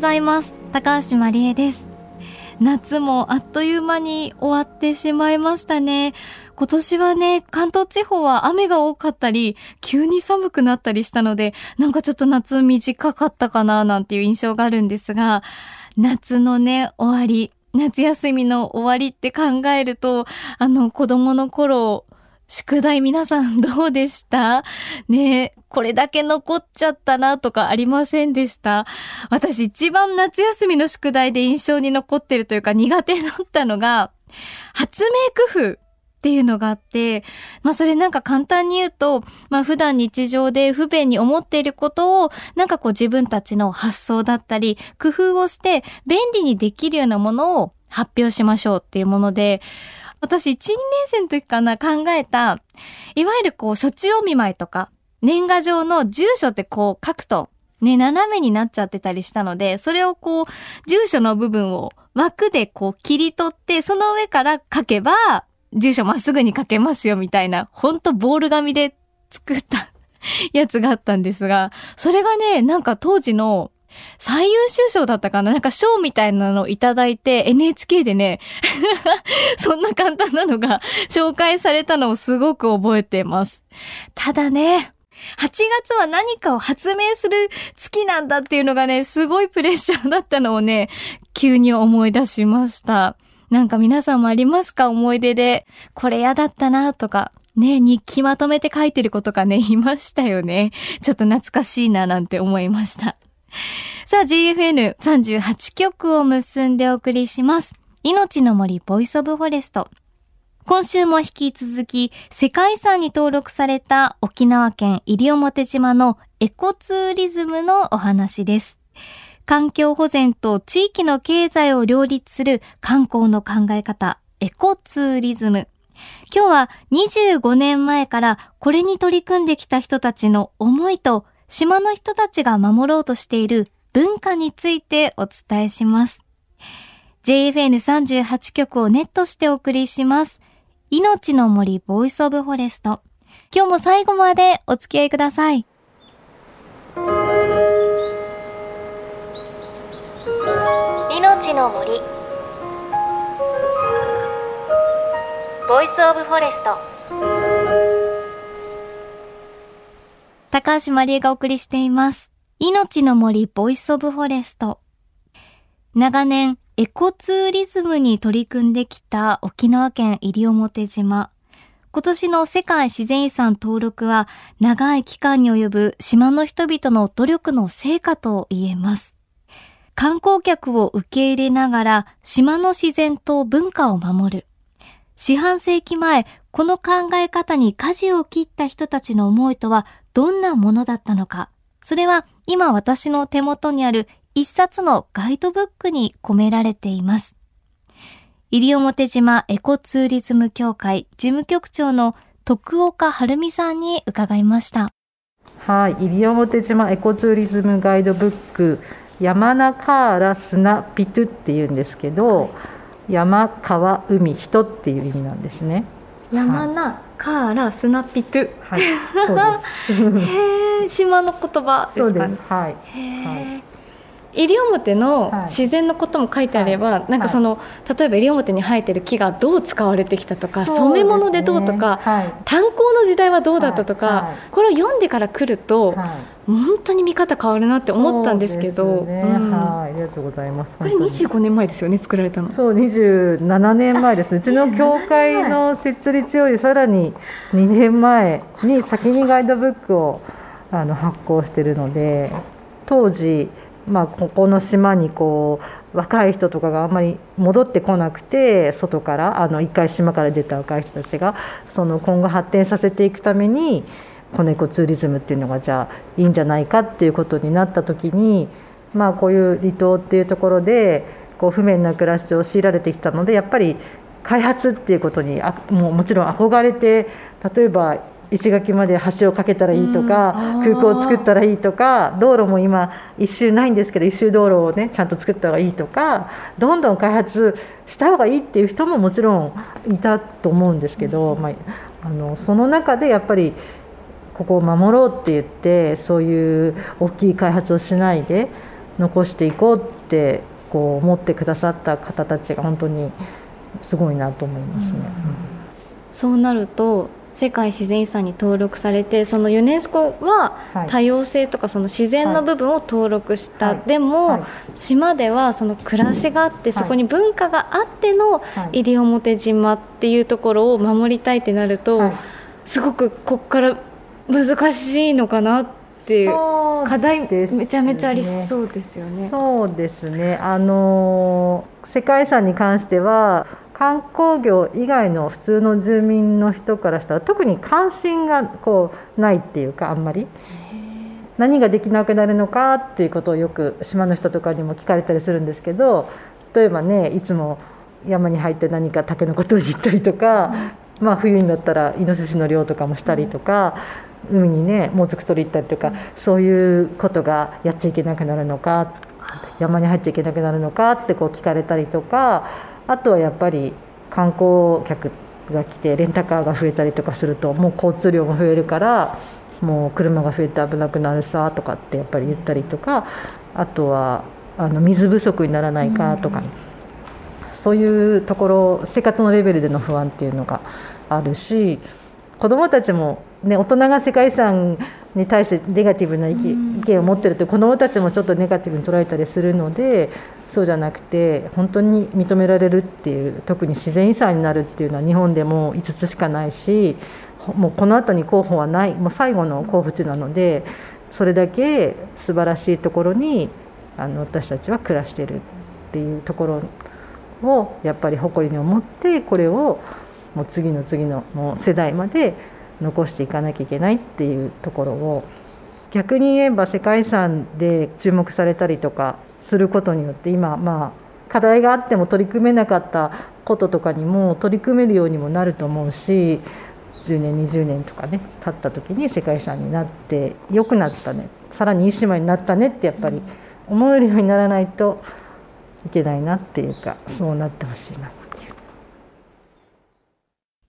ございます。高橋真理恵です。夏もあっという間に終わってしまいましたね。今年はね、関東地方は雨が多かったり、急に寒くなったりしたので、なんかちょっと夏短かったかななんていう印象があるんですが、夏のね、終わり、夏休みの終わりって考えると、あの子供の頃、宿題皆さんどうでした？ねえこれだけ残っちゃったなとかありませんでした？私一番夏休みの宿題で印象に残ってるというか苦手だったのが、発明工夫っていうのがあって、まあそれなんか簡単に言うと、まあ普段日常で不便に思っていることを、なんかこう自分たちの発想だったり、工夫をして便利にできるようなものを発表しましょうっていうもので、私1、2年生の時かな考えた、いわゆるこう、処置お見舞いとか、年賀状の住所ってこう書くと、ね、斜めになっちゃってたりしたので、それをこう、住所の部分を枠でこう切り取って、その上から書けば、住所まっすぐに書けますよみたいな、ほんとボール紙で作った やつがあったんですが、それがね、なんか当時の最優秀賞だったかな？なんか賞みたいなのをいただいて NHK でね そんな簡単なのが 紹介されたのをすごく覚えてます。ただね、8月は何かを発明する月なんだっていうのがね、すごいプレッシャーだったのをね、急に思い出しました。なんか皆さんもありますか？思い出で。これ嫌だったなとか。ね、日記まとめて書いてる子とかね、いましたよね。ちょっと懐かしいななんて思いました。さあ、GFN38 曲を結んでお送りします。命の森 Voice of Forest。今週も引き続き、世界遺産に登録された沖縄県西表島のエコツーリズムのお話です。環境保全と地域の経済を両立する観光の考え方、エコツーリズム。今日は25年前からこれに取り組んできた人たちの思いと島の人たちが守ろうとしている文化についてお伝えします。JFN38 曲をネットしてお送りします。命の森 Voice of Forest。今日も最後までお付き合いください。命の森 Voice of Forest 高橋まりえがお送りしています命の森 Voice of Forest 長年エコツーリズムに取り組んできた沖縄県西表島今年の世界自然遺産登録は長い期間に及ぶ島の人々の努力の成果と言えます。観光客を受け入れながら島の自然と文化を守る。四半世紀前、この考え方に舵を切った人たちの思いとはどんなものだったのか。それは今私の手元にある一冊のガイドブックに込められています。西表島エコツーリズム協会事務局長の徳岡晴美さんに伺いました。はい、西表島エコツーリズムガイドブック山名カーラ砂ピトゥっていうんですけど、はい、山川海人っていう意味なんですね。山名カーラ砂ピトゥ。はい、そうです。へえ、島の言葉ですか、ね、そうです。はい。はい。西表の自然のことも書いてあれば、はい、なんかその、例えば西表に生えてる木がどう使われてきたとか、ね、染め物でどうとか、はい、炭鉱の時代はどうだったとか、はい、これを読んでから来ると、本当に見方変わるなって思ったんですけど、ね。うん、はい、ありがとうございます。これ25年前ですよね、作られたの。そう、27年前です。うちの教会の設立よりさらに2年前に先にガイドブックをあの発行しているので、当時まあここの島にこう若い人とかがあんまり戻ってこなくて外からあの一回島から出た若い人たちがその今後発展させていくために子猫ツーリズムっていうのがじゃあいいんじゃないかっていうことになった時にまあこういう離島っていうところでこう不便な暮らしを強いられてきたのでやっぱり開発っていうことにあもうもちろん憧れて例えば石垣まで橋を架けたらいいとか、空港を作ったらいいとか道路も今一周ないんですけど一周道路をねちゃんと作った方がいいとかどんどん開発した方がいいっていう人ももちろんいたと思うんですけど、まあ、あのその中でやっぱりここを守ろうって言ってそういう大きい開発をしないで残していこうってこう思ってくださった方たちが本当にすごいなと思いますね。うん、そうなると世界自然遺産に登録されてそのユネスコは多様性とかその自然の部分を登録した、はい、でも、はい、島ではその暮らしがあって、そこに文化があっての西表島っていうところを守りたいってなると、すごくこっから難しいのかなっていう課題めちゃめちゃありそうですよね。そうですね。あの世界遺産に関しては観光業以外の普通の住民の人からしたら特に関心がこうないっていうかあんまり何ができなくなるのかっていうことをよく島の人とかにも聞かれたりするんですけど例えばねいつも山に入って何かタケノコ取りに行ったりとか、まあ、冬になったらイノシシの漁とかもしたりとか。海にねもずく取り行ったりとかそういうことがやっちゃいけなくなるのか山に入っちゃいけなくなるのかってこう聞かれたりとかあとはやっぱり観光客が来てレンタカーが増えたりとかするともう交通量が増えるからもう車が増えて危なくなるさとかってやっぱり言ったりとかあとはあの水不足にならないかとか、そういうところ生活のレベルでの不安っていうのがあるし子どもたちも、ね、大人が世界遺産に対してネガティブな意見を持ってると子どもたちもちょっとネガティブに捉えたりするのでそうじゃなくて本当に認められるっていう特に自然遺産になるっていうのは日本でも5つしかないしもうこの後に候補はないもう最後の候補地なのでそれだけ素晴らしいところにあの私たちは暮らしてるっていうところをやっぱり誇りに思ってこれをもう次の次のもう世代まで残していかなきゃいけないっていうところを逆に言えば世界遺産で注目されたりとかすることによって今まあ課題があっても取り組めなかったこととかにも取り組めるようにもなると思うし10年20年とかね経った時に世界遺産になって良くなったねさらにいい島になったねってやっぱり思えるようにならないといけないなっていうかそうなってほしいな。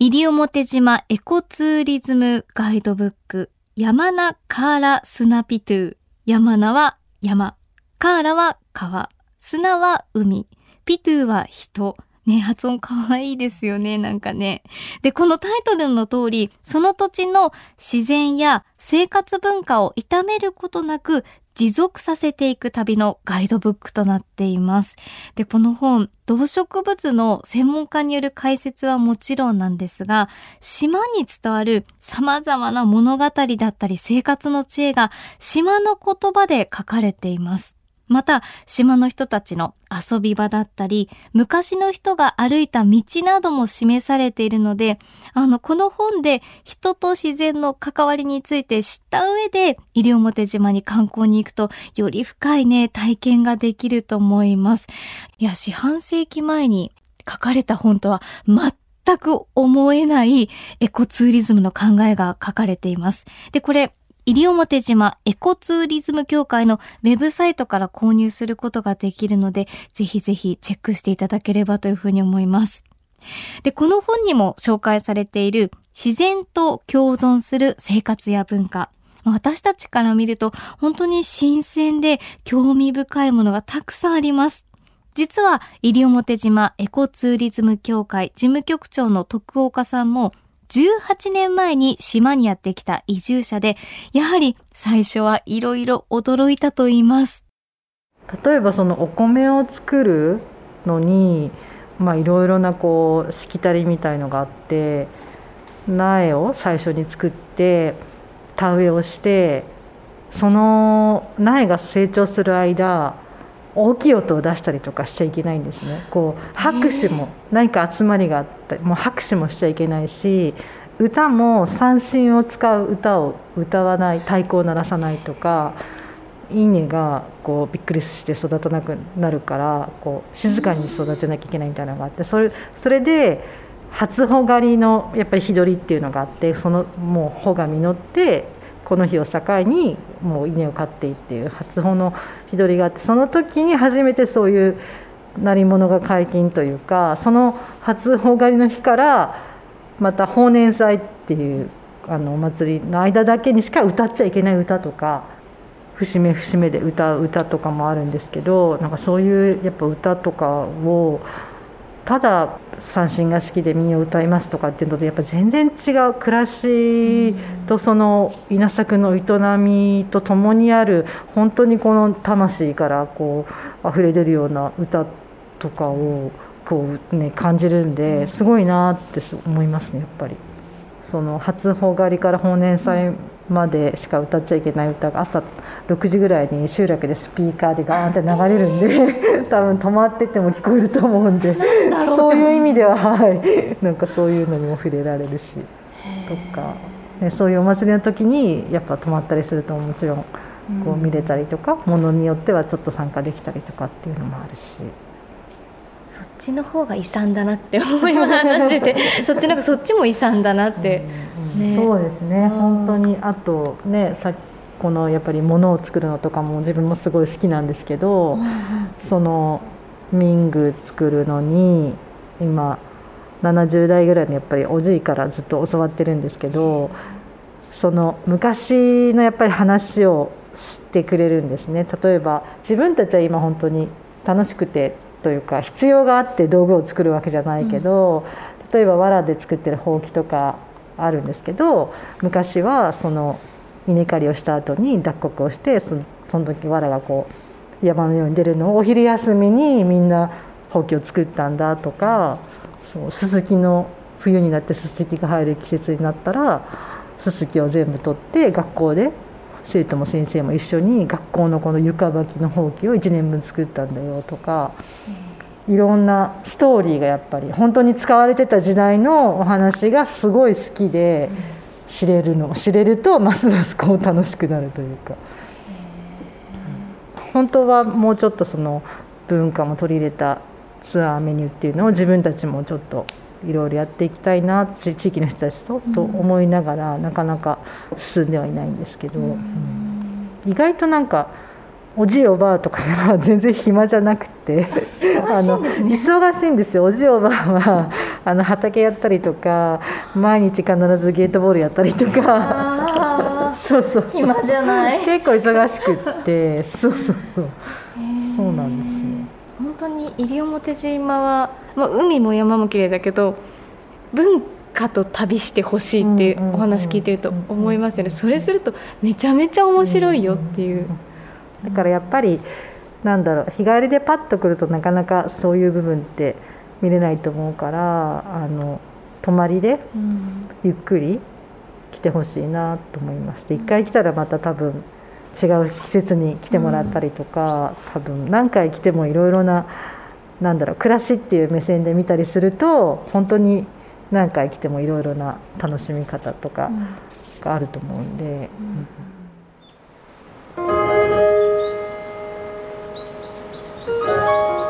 西表島エコツーリズムガイドブック山名カーラスナピトゥ山名は山カーラは川、砂は海、ピトゥは人。ね、発音かわいいですよね、なんかね。で、このタイトルの通り、その土地の自然や生活文化を傷めることなく持続させていく旅のガイドブックとなっています。で、この本、動植物の専門家による解説はもちろんなんですが、島に伝わる様々な物語だったり生活の知恵が島の言葉で書かれています。また、島の人たちの遊び場だったり、昔の人が歩いた道なども示されているので、あの、この本で人と自然の関わりについて知った上で、西表島に観光に行くと、より深いね、体験ができると思います。いや、四半世紀前に書かれた本とは全く思えないエコツーリズムの考えが書かれています。で、これ、西表島エコツーリズム協会のウェブサイトから購入することができるので、ぜひぜひチェックしていただければというふうに思います。で、この本にも紹介されている自然と共存する生活や文化。私たちから見ると本当に新鮮で興味深いものがたくさんあります。実は、西表島エコツーリズム協会事務局長の徳岡さんも18年前に島にやってきた移住者で、やはり最初はいろいろ驚いたと言います。例えばそのお米を作るのに、まあいろいろなこうしきたりみたいのがあって、苗を最初に作って田植えをしてその苗が成長する間大きい音を出したりとかしちゃいけないんですね。こう拍手も何か集まりがあったりもう拍手もしちゃいけないし歌も三振を使う歌を歌わない太鼓を鳴らさないとか稲がこうびっくりして育たなくなるからこう静かに育てなきゃいけないみたいなのがあってそれそれで初穂刈りのやっぱり日取りっていうのがあってそのもう穂が実ってこの日を境にもう稲を刈っていっていう初穂の日取りがあってその時に初めてそういう鳴り物が解禁というかその初穂刈りの日からまた法年祭っていうあのお祭りの間だけにしか歌っちゃいけない歌とか節目節目で歌う歌とかもあるんですけどなんかそういうやっぱ歌とかをただ三振が好きで民謡を歌いますとかっていうのとやっぱ全然違う暮らしとその稲作の営みとともにある本当にこの魂からこう溢れ出るような歌とかをこう、ね、感じるんですごいなって思いますねやっぱり。その初穂刈りから法年祭までしか歌っちゃいけない歌が朝6時ぐらいに集落でスピーカーでガーンって流れるんで 多分止まってても聞こえると思うんで。そういう意味でははい。なんかそういうのにも触れられるしとか、ね、そういうお祭りの時にやっぱ止まったりするともちろんこう見れたりとか、ものによってはちょっと参加できたりとかっていうのもあるし。そっちの方が遺産だなって思い話してて。そっちなんかそっちも遺産だなって、ね、そうですね、本当にあとねさこのやっぱり物を作るのとかも自分もすごい好きなんですけど、その民具作るのに今70代ぐらいのやっぱりおじいからずっと教わってるんですけどその昔のやっぱり話を知ってくれるんですね。例えば自分たちは今本当に楽しくてというか必要があって道具を作るわけじゃないけど、うん、例えば藁で作ってるほうきとかあるんですけど昔はその稲刈りをした後に脱穀をしてその時藁がこう山のように出るのをお昼休みにみんなほうきを作ったんだとかそうすすきの冬になってすすきが入る季節になったらすすきを全部取って学校で生徒も先生も一緒に学校のこの床履きのほうきを1年分作ったんだよとか、いろんなストーリーがやっぱり本当に使われてた時代のお話がすごい好きで知れるの知れるとますますこう楽しくなるというか。本当はもうちょっとその文化も取り入れたツアーメニューっていうのを自分たちもちょっといろいろやっていきたいな地域の人たちとと思いながら、なかなか進んではいないんですけど、うん、意外となんかおじいおばあとかは全然暇じゃなくて あの忙しいんですよ。おじいおばあはあの畑やったりとか毎日必ずゲートボールやったりとか。そうそう暇じゃない。結構忙しくって。そうそうそう。そうなんですよ。本当に西表島は、まあ、海も山も綺麗だけど文化と旅してほしいってお話聞いてると思いますよね。それするとめちゃめちゃ面白いよっていう。だからやっぱりなんだろう日帰りでパッと来るとなかなかそういう部分って見れないと思うからあの泊まりでゆっくり来てほしいなと思います。で一回来たらまた多分違う季節に来てもらったりとか、多分何回来てもいろいろななんだろう暮らしっていう目線で見たりすると本当に何回来てもいろいろな楽しみ方とかがあると思うんで。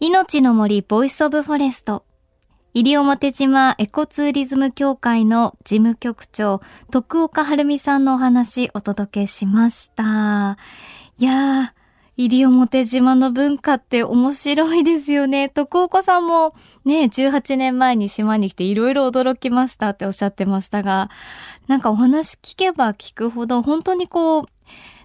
命の森 Voice of Forest 西表島エコツーリズム協会の事務局長、徳岡晴美さんのお話お届けしました。いやー、西表島の文化って面白いですよね。徳岡さんもね、18年前に島に来ていろいろ驚きましたっておっしゃってましたが、なんかお話聞けば聞くほど本当にこう、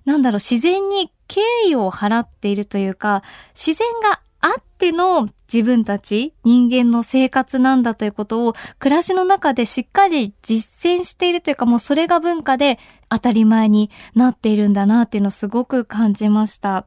なんだろう、自然に敬意を払っているというか、自然があっての自分たち、人間の生活なんだということを暮らしの中でしっかり実践しているというかもうそれが文化で当たり前になっているんだなっていうのをすごく感じました。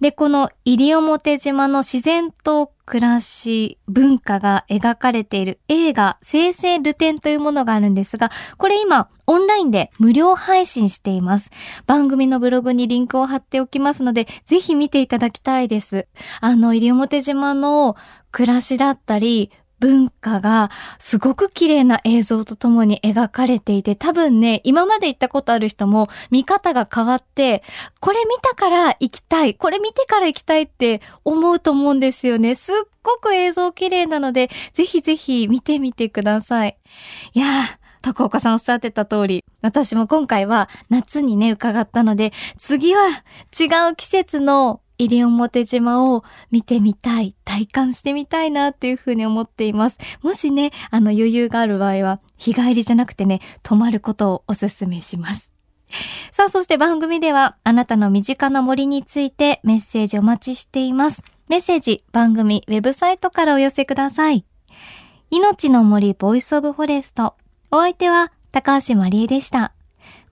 で、この西表島の自然と暮らし、文化が描かれている映画、生成ルテンというものがあるんですが、これ今、オンラインで無料配信しています。番組のブログにリンクを貼っておきますので、ぜひ見ていただきたいです。あの、西表島の暮らしだったり、文化がすごく綺麗な映像とともに描かれていて、多分ね、今まで行ったことある人も見方が変わって、これ見たから行きたい、これ見てから行きたいって思うと思うんですよね。すっごく映像綺麗なので、ぜひぜひ見てみてください。いやー、高岡さんおっしゃってた通り、私も今回は夏にね、伺ったので、次は違う季節の西表島を見てみたい、体感してみたいなっていうふうに思っています。もしね、あの余裕がある場合は、日帰りじゃなくてね、泊まることをお勧めします。さあ、そして番組では、あなたの身近な森についてメッセージお待ちしています。メッセージ、番組、ウェブサイトからお寄せください。命の森 Voice of Forest。お相手は、高橋まりえでした。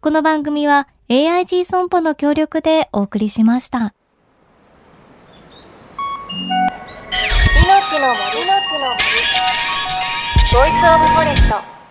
この番組は AIG 損保の協力でお送りしました。命の森。の木の森。 Voice of Forest。